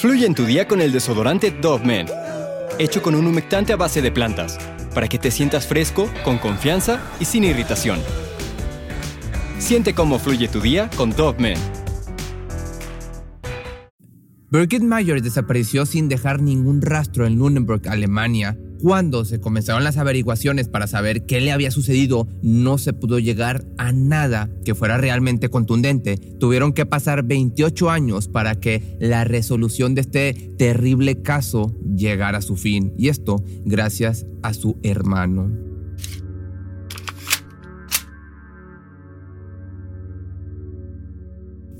Fluye en tu día con el desodorante Dove Men, hecho con un humectante a base de plantas, para que te sientas fresco, con confianza y sin irritación. Siente cómo fluye tu día con Dove Men. Birgit Mayer desapareció sin dejar ningún rastro en Nuremberg, Alemania, cuando se comenzaron las averiguaciones para saber qué le había sucedido, no se pudo llegar a nada que fuera realmente contundente. Tuvieron que pasar 28 años para que la resolución de este terrible caso llegara a su fin. Y esto gracias a su hermano.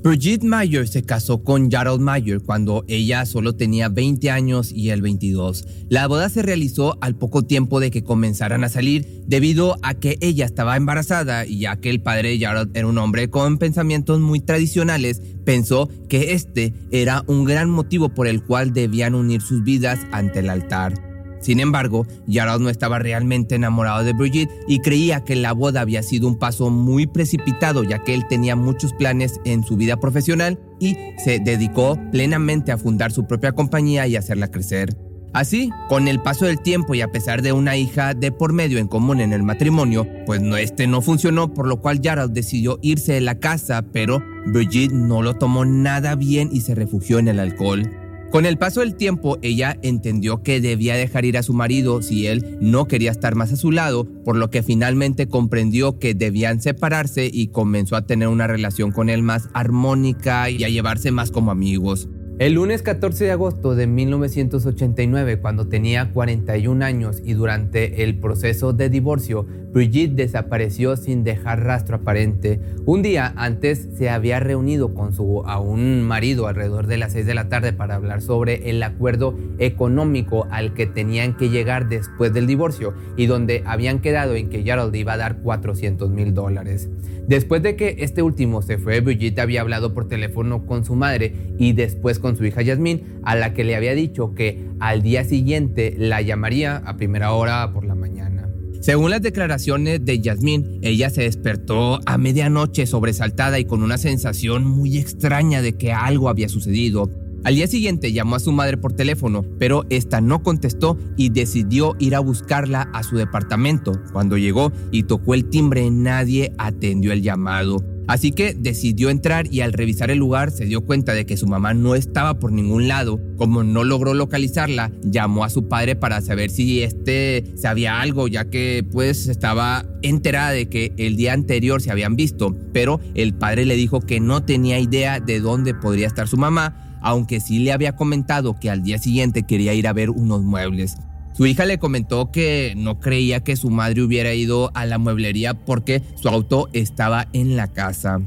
Brigitte Mayer se casó con Gerald Mayer cuando ella solo tenía 20 años y él 22. La boda se realizó al poco tiempo de que comenzaran a salir debido a que ella estaba embarazada y ya que el padre de Gerald era un hombre con pensamientos muy tradicionales, pensó que este era un gran motivo por el cual debían unir sus vidas ante el altar. Sin embargo, Gerald no estaba realmente enamorado de Brigitte y creía que la boda había sido un paso muy precipitado ya que él tenía muchos planes en su vida profesional y se dedicó plenamente a fundar su propia compañía y hacerla crecer. Así, con el paso del tiempo y a pesar de una hija de por medio en común en el matrimonio, pues no, este no funcionó, por lo cual Gerald decidió irse de la casa, pero Brigitte no lo tomó nada bien y se refugió en el alcohol. Con el paso del tiempo, ella entendió que debía dejar ir a su marido si él no quería estar más a su lado, por lo que finalmente comprendió que debían separarse y comenzó a tener una relación con él más armónica y a llevarse más como amigos. El lunes 14 de agosto de 1989, cuando tenía 41 años y durante el proceso de divorcio, Brigitte desapareció sin dejar rastro aparente. Un día antes se había reunido con su aún marido alrededor de las 6 de la tarde para hablar sobre el acuerdo económico al que tenían que llegar después del divorcio y donde habían quedado en que Gerald iba a dar 400 mil dólares. Después de que este último se fue, Brigitte había hablado por teléfono con su madre y después con su hija Yasmín, a la que le había dicho que al día siguiente la llamaría a primera hora por la mañana. Según las declaraciones de Yasmín, ella se despertó a medianoche sobresaltada y con una sensación muy extraña de que algo había sucedido. Al día siguiente llamó a su madre por teléfono, pero esta no contestó y decidió ir a buscarla a su departamento. Cuando llegó y tocó el timbre, nadie atendió el llamado. Así que decidió entrar y al revisar el lugar se dio cuenta de que su mamá no estaba por ningún lado. Como no logró localizarla, llamó a su padre para saber si este sabía algo, ya que pues estaba enterada de que el día anterior se habían visto, pero el padre le dijo que no tenía idea de dónde podría estar su mamá aunque sí le había comentado que al día siguiente quería ir a ver unos muebles. Su hija le comentó que no creía que su madre hubiera ido a la mueblería porque su auto estaba en la casa.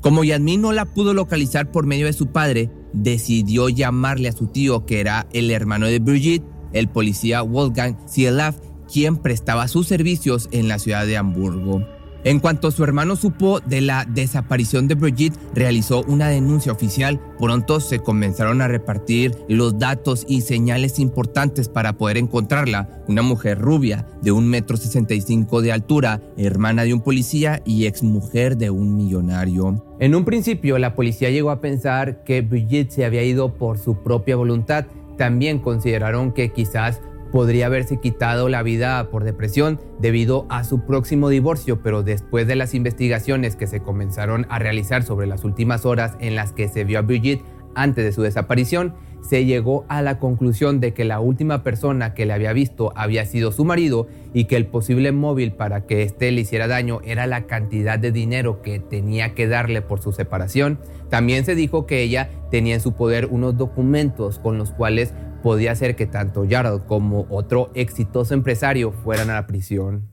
Como Yasmin no la pudo localizar por medio de su padre, decidió llamarle a su tío, que era el hermano de Brigitte, el policía Wolfgang Sielaf, quien prestaba sus servicios en la ciudad de Hamburgo. En cuanto su hermano supo de la desaparición de Brigitte, realizó una denuncia oficial. Pronto se comenzaron a repartir los datos y señales importantes para poder encontrarla. Una mujer rubia de un metro sesenta de altura, hermana de un policía y exmujer de un millonario. En un principio, la policía llegó a pensar que Brigitte se había ido por su propia voluntad. También consideraron que quizás podría haberse quitado la vida por depresión debido a su próximo divorcio, pero después de las investigaciones que se comenzaron a realizar sobre las últimas horas en las que se vio a Brigitte antes de su desaparición, se llegó a la conclusión de que la última persona que le había visto había sido su marido y que el posible móvil para que éste le hiciera daño era la cantidad de dinero que tenía que darle por su separación. También se dijo que ella tenía en su poder unos documentos con los cuales podía ser que tanto Gerald como otro exitoso empresario fueran a la prisión.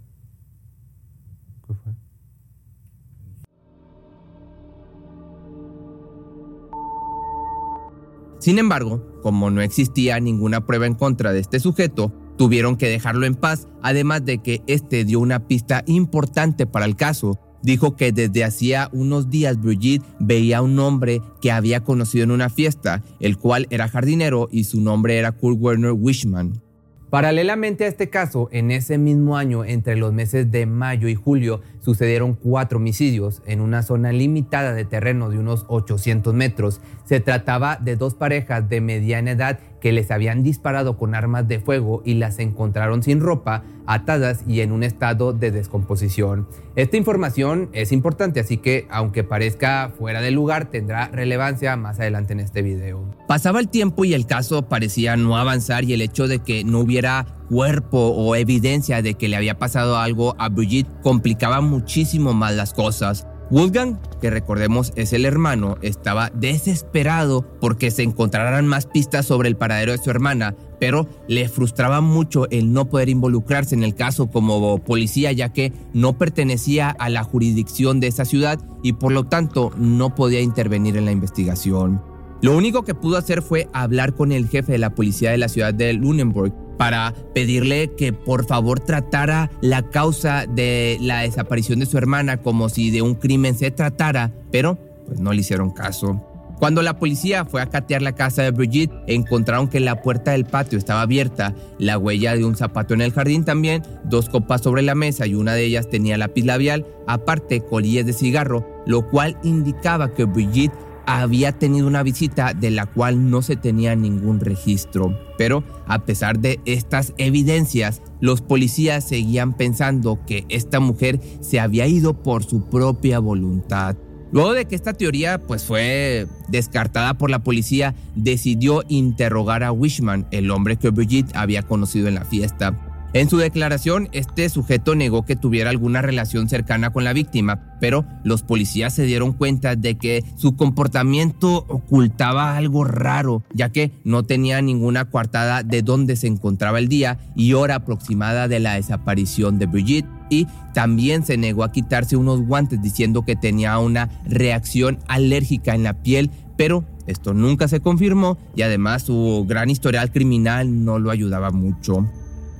Sin embargo, como no existía ninguna prueba en contra de este sujeto, tuvieron que dejarlo en paz, además de que este dio una pista importante para el caso, Dijo que desde hacía unos días Brigitte veía a un hombre que había conocido en una fiesta, el cual era jardinero y su nombre era Kurt Werner Wishman. Paralelamente a este caso, en ese mismo año, entre los meses de mayo y julio, sucedieron cuatro homicidios en una zona limitada de terreno de unos 800 metros. Se trataba de dos parejas de mediana edad que les habían disparado con armas de fuego y las encontraron sin ropa, atadas y en un estado de descomposición. Esta información es importante, así que aunque parezca fuera de lugar, tendrá relevancia más adelante en este video. Pasaba el tiempo y el caso parecía no avanzar y el hecho de que no hubiera cuerpo o evidencia de que le había pasado algo a Brigitte complicaba muchísimo más las cosas. Wolfgang, que recordemos es el hermano, estaba desesperado porque se encontraran más pistas sobre el paradero de su hermana, pero le frustraba mucho el no poder involucrarse en el caso como policía ya que no pertenecía a la jurisdicción de esa ciudad y por lo tanto no podía intervenir en la investigación. Lo único que pudo hacer fue hablar con el jefe de la policía de la ciudad de Lunenburg para pedirle que por favor tratara la causa de la desaparición de su hermana como si de un crimen se tratara, pero pues no le hicieron caso. Cuando la policía fue a catear la casa de Brigitte, encontraron que la puerta del patio estaba abierta, la huella de un zapato en el jardín también, dos copas sobre la mesa y una de ellas tenía lápiz labial, aparte colillas de cigarro, lo cual indicaba que Brigitte había tenido una visita de la cual no se tenía ningún registro. Pero a pesar de estas evidencias, los policías seguían pensando que esta mujer se había ido por su propia voluntad. Luego de que esta teoría pues fue descartada por la policía, decidió interrogar a Wishman, el hombre que Brigitte había conocido en la fiesta. En su declaración, este sujeto negó que tuviera alguna relación cercana con la víctima, pero los policías se dieron cuenta de que su comportamiento ocultaba algo raro, ya que no tenía ninguna coartada de dónde se encontraba el día y hora aproximada de la desaparición de Brigitte y también se negó a quitarse unos guantes diciendo que tenía una reacción alérgica en la piel, pero esto nunca se confirmó y además su gran historial criminal no lo ayudaba mucho.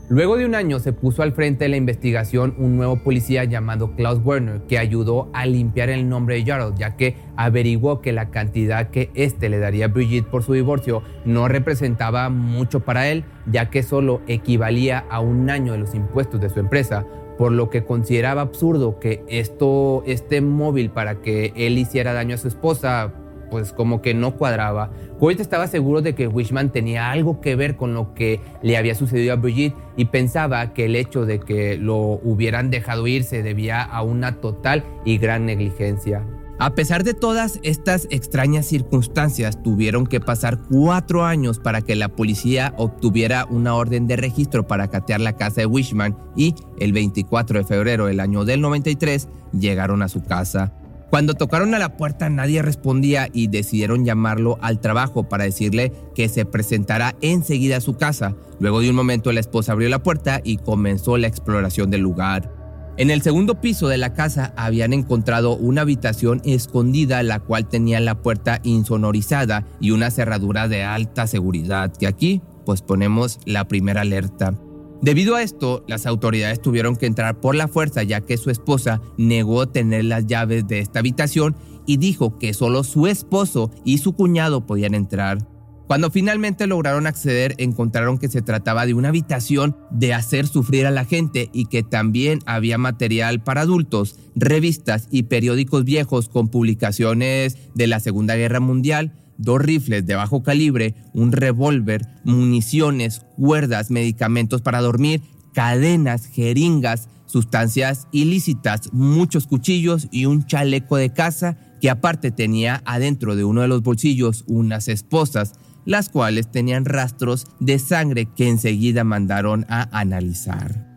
Luego de un año se puso al frente de la investigación un nuevo policía llamado Klaus Werner que ayudó a limpiar el nombre de Jarl ya que averiguó que la cantidad que éste le daría a Brigitte por su divorcio no representaba mucho para él ya que solo equivalía a un año de los impuestos de su empresa por lo que consideraba absurdo que esto, este móvil para que él hiciera daño a su esposa pues como que no cuadraba. Hoyt estaba seguro de que Wishman tenía algo que ver con lo que le había sucedido a Brigitte y pensaba que el hecho de que lo hubieran dejado ir se debía a una total y gran negligencia. A pesar de todas estas extrañas circunstancias, tuvieron que pasar cuatro años para que la policía obtuviera una orden de registro para catear la casa de Wishman y el 24 de febrero del año del 93 llegaron a su casa. Cuando tocaron a la puerta nadie respondía y decidieron llamarlo al trabajo para decirle que se presentara enseguida a su casa. Luego de un momento la esposa abrió la puerta y comenzó la exploración del lugar. En el segundo piso de la casa habían encontrado una habitación escondida la cual tenía la puerta insonorizada y una cerradura de alta seguridad, que aquí pues ponemos la primera alerta. Debido a esto, las autoridades tuvieron que entrar por la fuerza ya que su esposa negó tener las llaves de esta habitación y dijo que solo su esposo y su cuñado podían entrar. Cuando finalmente lograron acceder, encontraron que se trataba de una habitación de hacer sufrir a la gente y que también había material para adultos, revistas y periódicos viejos con publicaciones de la Segunda Guerra Mundial, dos rifles de bajo calibre, un revólver, municiones, cuerdas, medicamentos para dormir, cadenas, jeringas, sustancias ilícitas, muchos cuchillos y un chaleco de caza que aparte tenía adentro de uno de los bolsillos unas esposas, las cuales tenían rastros de sangre que enseguida mandaron a analizar.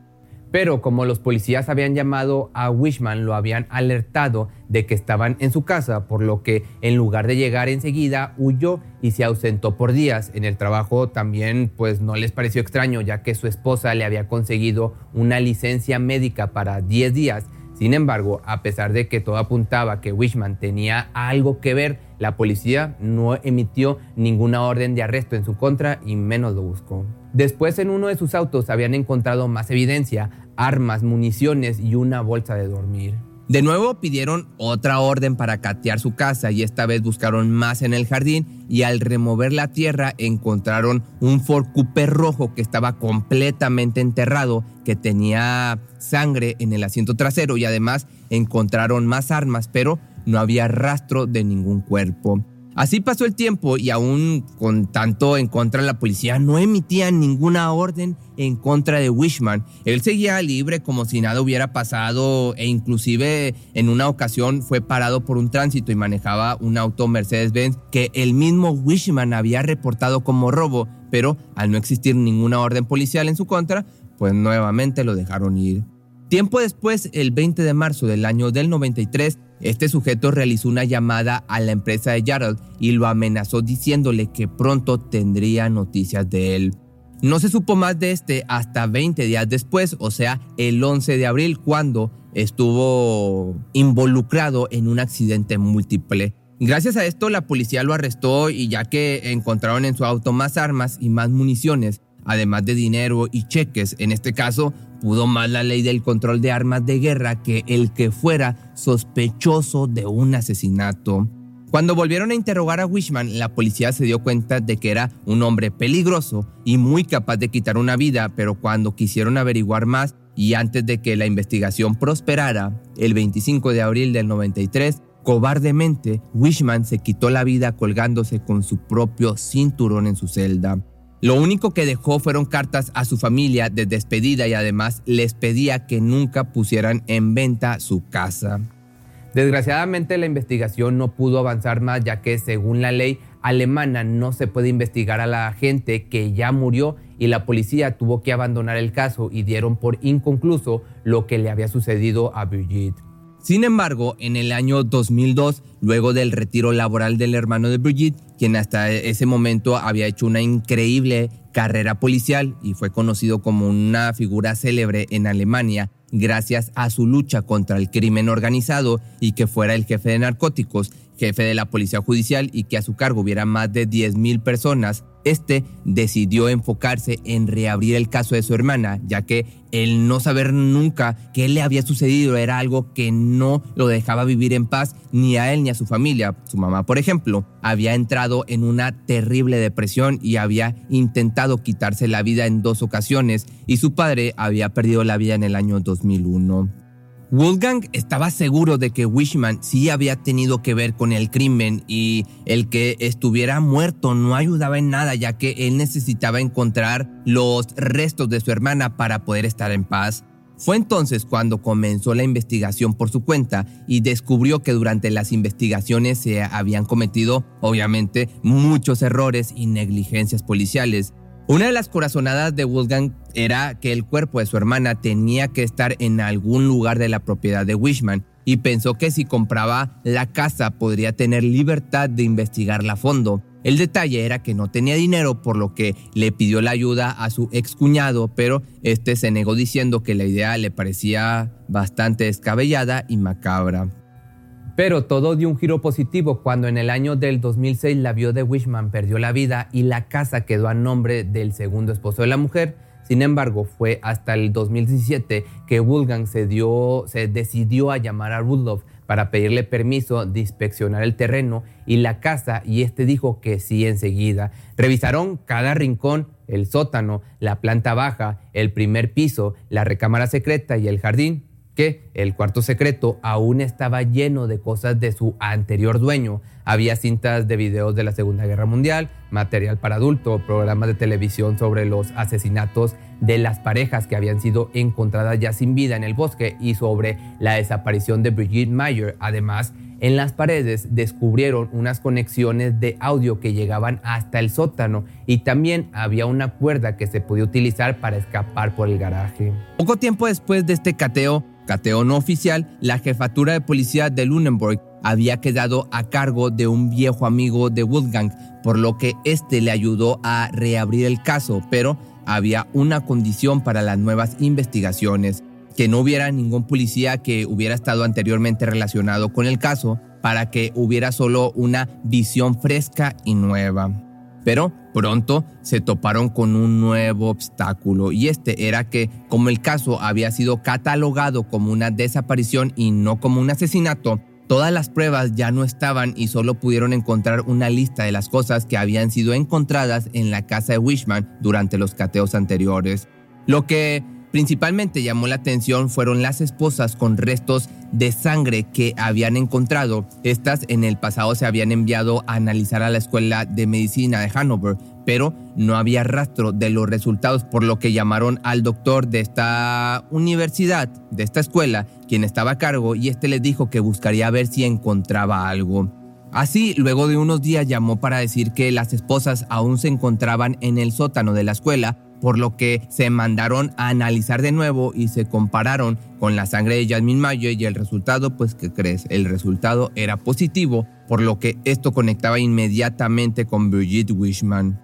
Pero como los policías habían llamado a Wishman, lo habían alertado de que estaban en su casa, por lo que en lugar de llegar enseguida, huyó y se ausentó por días. En el trabajo también pues no les pareció extraño, ya que su esposa le había conseguido una licencia médica para 10 días. Sin embargo, a pesar de que todo apuntaba que Wishman tenía algo que ver, la policía no emitió ninguna orden de arresto en su contra y menos lo buscó. Después en uno de sus autos habían encontrado más evidencia, armas, municiones y una bolsa de dormir. De nuevo pidieron otra orden para catear su casa y esta vez buscaron más en el jardín y al remover la tierra encontraron un Ford rojo que estaba completamente enterrado, que tenía sangre en el asiento trasero y además encontraron más armas, pero no había rastro de ningún cuerpo. Así pasó el tiempo y aún con tanto en contra de la policía no emitían ninguna orden en contra de Wishman. Él seguía libre como si nada hubiera pasado e inclusive en una ocasión fue parado por un tránsito y manejaba un auto Mercedes-Benz que el mismo Wishman había reportado como robo, pero al no existir ninguna orden policial en su contra, pues nuevamente lo dejaron ir. Tiempo después, el 20 de marzo del año del 93, este sujeto realizó una llamada a la empresa de Gerald y lo amenazó diciéndole que pronto tendría noticias de él. No se supo más de este hasta 20 días después, o sea, el 11 de abril, cuando estuvo involucrado en un accidente múltiple. Gracias a esto, la policía lo arrestó y ya que encontraron en su auto más armas y más municiones, además de dinero y cheques, en este caso pudo más la ley del control de armas de guerra que el que fuera sospechoso de un asesinato. Cuando volvieron a interrogar a Wishman, la policía se dio cuenta de que era un hombre peligroso y muy capaz de quitar una vida, pero cuando quisieron averiguar más y antes de que la investigación prosperara, el 25 de abril del 93, cobardemente, Wishman se quitó la vida colgándose con su propio cinturón en su celda. Lo único que dejó fueron cartas a su familia de despedida y además les pedía que nunca pusieran en venta su casa. Desgraciadamente la investigación no pudo avanzar más ya que según la ley alemana no se puede investigar a la gente que ya murió y la policía tuvo que abandonar el caso y dieron por inconcluso lo que le había sucedido a Brigitte. Sin embargo, en el año 2002, luego del retiro laboral del hermano de Brigitte, quien hasta ese momento había hecho una increíble carrera policial y fue conocido como una figura célebre en Alemania gracias a su lucha contra el crimen organizado y que fuera el jefe de narcóticos, jefe de la policía judicial y que a su cargo hubiera más de 10.000 personas, este decidió enfocarse en reabrir el caso de su hermana, ya que el no saber nunca qué le había sucedido era algo que no lo dejaba vivir en paz ni a él ni a su familia. Su mamá, por ejemplo, había entrado en una terrible depresión y había intentado quitarse la vida en dos ocasiones y su padre había perdido la vida en el año 2001. Wolfgang estaba seguro de que Wishman sí había tenido que ver con el crimen y el que estuviera muerto no ayudaba en nada ya que él necesitaba encontrar los restos de su hermana para poder estar en paz. Fue entonces cuando comenzó la investigación por su cuenta y descubrió que durante las investigaciones se habían cometido, obviamente, muchos errores y negligencias policiales. Una de las corazonadas de Wolfgang era que el cuerpo de su hermana tenía que estar en algún lugar de la propiedad de Wishman y pensó que si compraba la casa podría tener libertad de investigarla a fondo. El detalle era que no tenía dinero, por lo que le pidió la ayuda a su excuñado, pero este se negó diciendo que la idea le parecía bastante descabellada y macabra. Pero todo dio un giro positivo cuando en el año del 2006 la viuda de Wishman perdió la vida y la casa quedó a nombre del segundo esposo de la mujer. Sin embargo, fue hasta el 2017 que Wolfgang se, se decidió a llamar a Rudolf para pedirle permiso de inspeccionar el terreno y la casa y este dijo que sí enseguida. Revisaron cada rincón, el sótano, la planta baja, el primer piso, la recámara secreta y el jardín que el cuarto secreto aún estaba lleno de cosas de su anterior dueño. Había cintas de videos de la Segunda Guerra Mundial, material para adulto, programas de televisión sobre los asesinatos de las parejas que habían sido encontradas ya sin vida en el bosque y sobre la desaparición de Brigitte Mayer. Además, en las paredes descubrieron unas conexiones de audio que llegaban hasta el sótano y también había una cuerda que se podía utilizar para escapar por el garaje. Poco tiempo después de este cateo, cateo no oficial, la jefatura de policía de Lunenburg había quedado a cargo de un viejo amigo de Wolfgang, por lo que este le ayudó a reabrir el caso, pero había una condición para las nuevas investigaciones, que no hubiera ningún policía que hubiera estado anteriormente relacionado con el caso, para que hubiera solo una visión fresca y nueva. Pero pronto se toparon con un nuevo obstáculo y este era que como el caso había sido catalogado como una desaparición y no como un asesinato, todas las pruebas ya no estaban y solo pudieron encontrar una lista de las cosas que habían sido encontradas en la casa de Wishman durante los cateos anteriores. Lo que Principalmente llamó la atención fueron las esposas con restos de sangre que habían encontrado. Estas en el pasado se habían enviado a analizar a la Escuela de Medicina de Hanover, pero no había rastro de los resultados, por lo que llamaron al doctor de esta universidad, de esta escuela, quien estaba a cargo, y este les dijo que buscaría ver si encontraba algo. Así, luego de unos días llamó para decir que las esposas aún se encontraban en el sótano de la escuela, por lo que se mandaron a analizar de nuevo y se compararon con la sangre de Jasmine Mayo y el resultado, pues, ¿qué crees? El resultado era positivo, por lo que esto conectaba inmediatamente con Brigitte Wishman.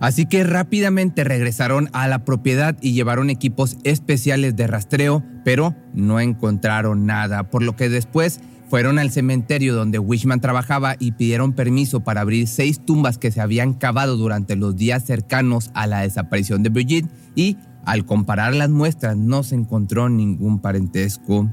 Así que rápidamente regresaron a la propiedad y llevaron equipos especiales de rastreo, pero no encontraron nada, por lo que después fueron al cementerio donde Wishman trabajaba y pidieron permiso para abrir seis tumbas que se habían cavado durante los días cercanos a la desaparición de Brigitte y al comparar las muestras no se encontró ningún parentesco.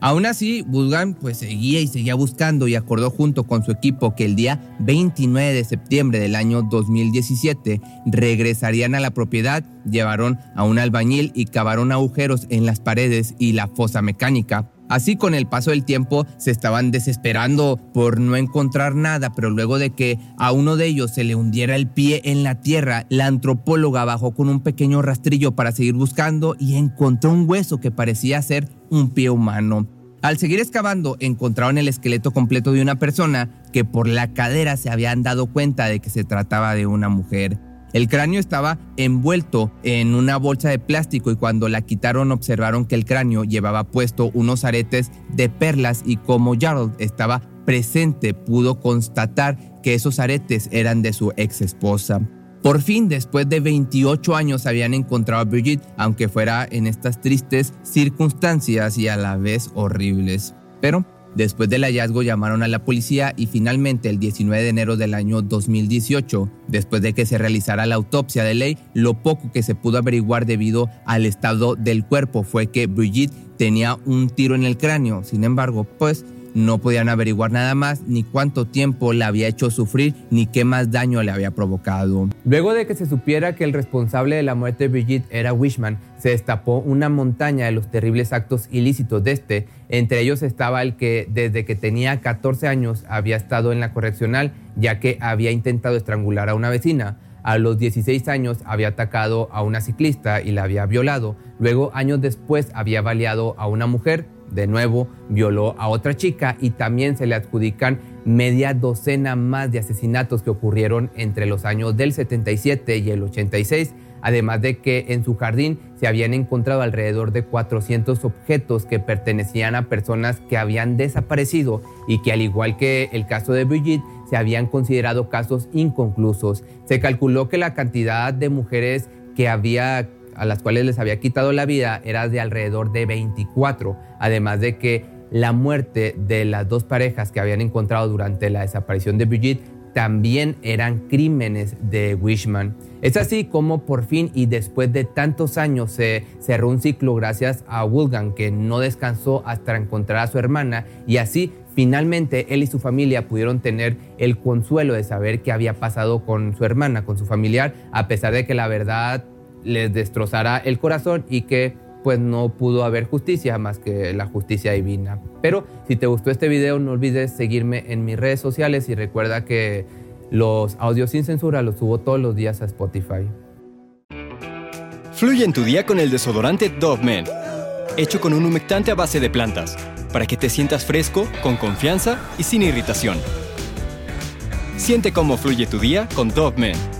Aún así, Bulgan pues seguía y seguía buscando y acordó junto con su equipo que el día 29 de septiembre del año 2017 regresarían a la propiedad, llevaron a un albañil y cavaron agujeros en las paredes y la fosa mecánica. Así con el paso del tiempo se estaban desesperando por no encontrar nada, pero luego de que a uno de ellos se le hundiera el pie en la tierra, la antropóloga bajó con un pequeño rastrillo para seguir buscando y encontró un hueso que parecía ser un pie humano. Al seguir excavando, encontraron el esqueleto completo de una persona que por la cadera se habían dado cuenta de que se trataba de una mujer. El cráneo estaba envuelto en una bolsa de plástico y cuando la quitaron observaron que el cráneo llevaba puesto unos aretes de perlas y como Gerald estaba presente pudo constatar que esos aretes eran de su ex esposa. Por fin, después de 28 años, habían encontrado a Brigitte, aunque fuera en estas tristes circunstancias y a la vez horribles. Pero Después del hallazgo llamaron a la policía y finalmente el 19 de enero del año 2018, después de que se realizara la autopsia de ley, lo poco que se pudo averiguar debido al estado del cuerpo fue que Brigitte tenía un tiro en el cráneo. Sin embargo, pues no podían averiguar nada más, ni cuánto tiempo la había hecho sufrir, ni qué más daño le había provocado. Luego de que se supiera que el responsable de la muerte de Brigitte era Wishman, se destapó una montaña de los terribles actos ilícitos de este. Entre ellos estaba el que desde que tenía 14 años había estado en la correccional, ya que había intentado estrangular a una vecina. A los 16 años había atacado a una ciclista y la había violado. Luego, años después, había baleado a una mujer de nuevo violó a otra chica y también se le adjudican media docena más de asesinatos que ocurrieron entre los años del 77 y el 86, además de que en su jardín se habían encontrado alrededor de 400 objetos que pertenecían a personas que habían desaparecido y que al igual que el caso de Brigitte, se habían considerado casos inconclusos. Se calculó que la cantidad de mujeres que había a las cuales les había quitado la vida era de alrededor de 24, además de que la muerte de las dos parejas que habían encontrado durante la desaparición de Brigitte también eran crímenes de Wishman. Es así como por fin y después de tantos años se cerró un ciclo gracias a Woolgan que no descansó hasta encontrar a su hermana y así finalmente él y su familia pudieron tener el consuelo de saber qué había pasado con su hermana, con su familiar, a pesar de que la verdad les destrozará el corazón y que pues no pudo haber justicia más que la justicia divina. Pero si te gustó este video no olvides seguirme en mis redes sociales y recuerda que los audios sin censura los subo todos los días a Spotify. Fluye en tu día con el desodorante Dove Men, hecho con un humectante a base de plantas, para que te sientas fresco, con confianza y sin irritación. Siente cómo fluye tu día con Dove Men.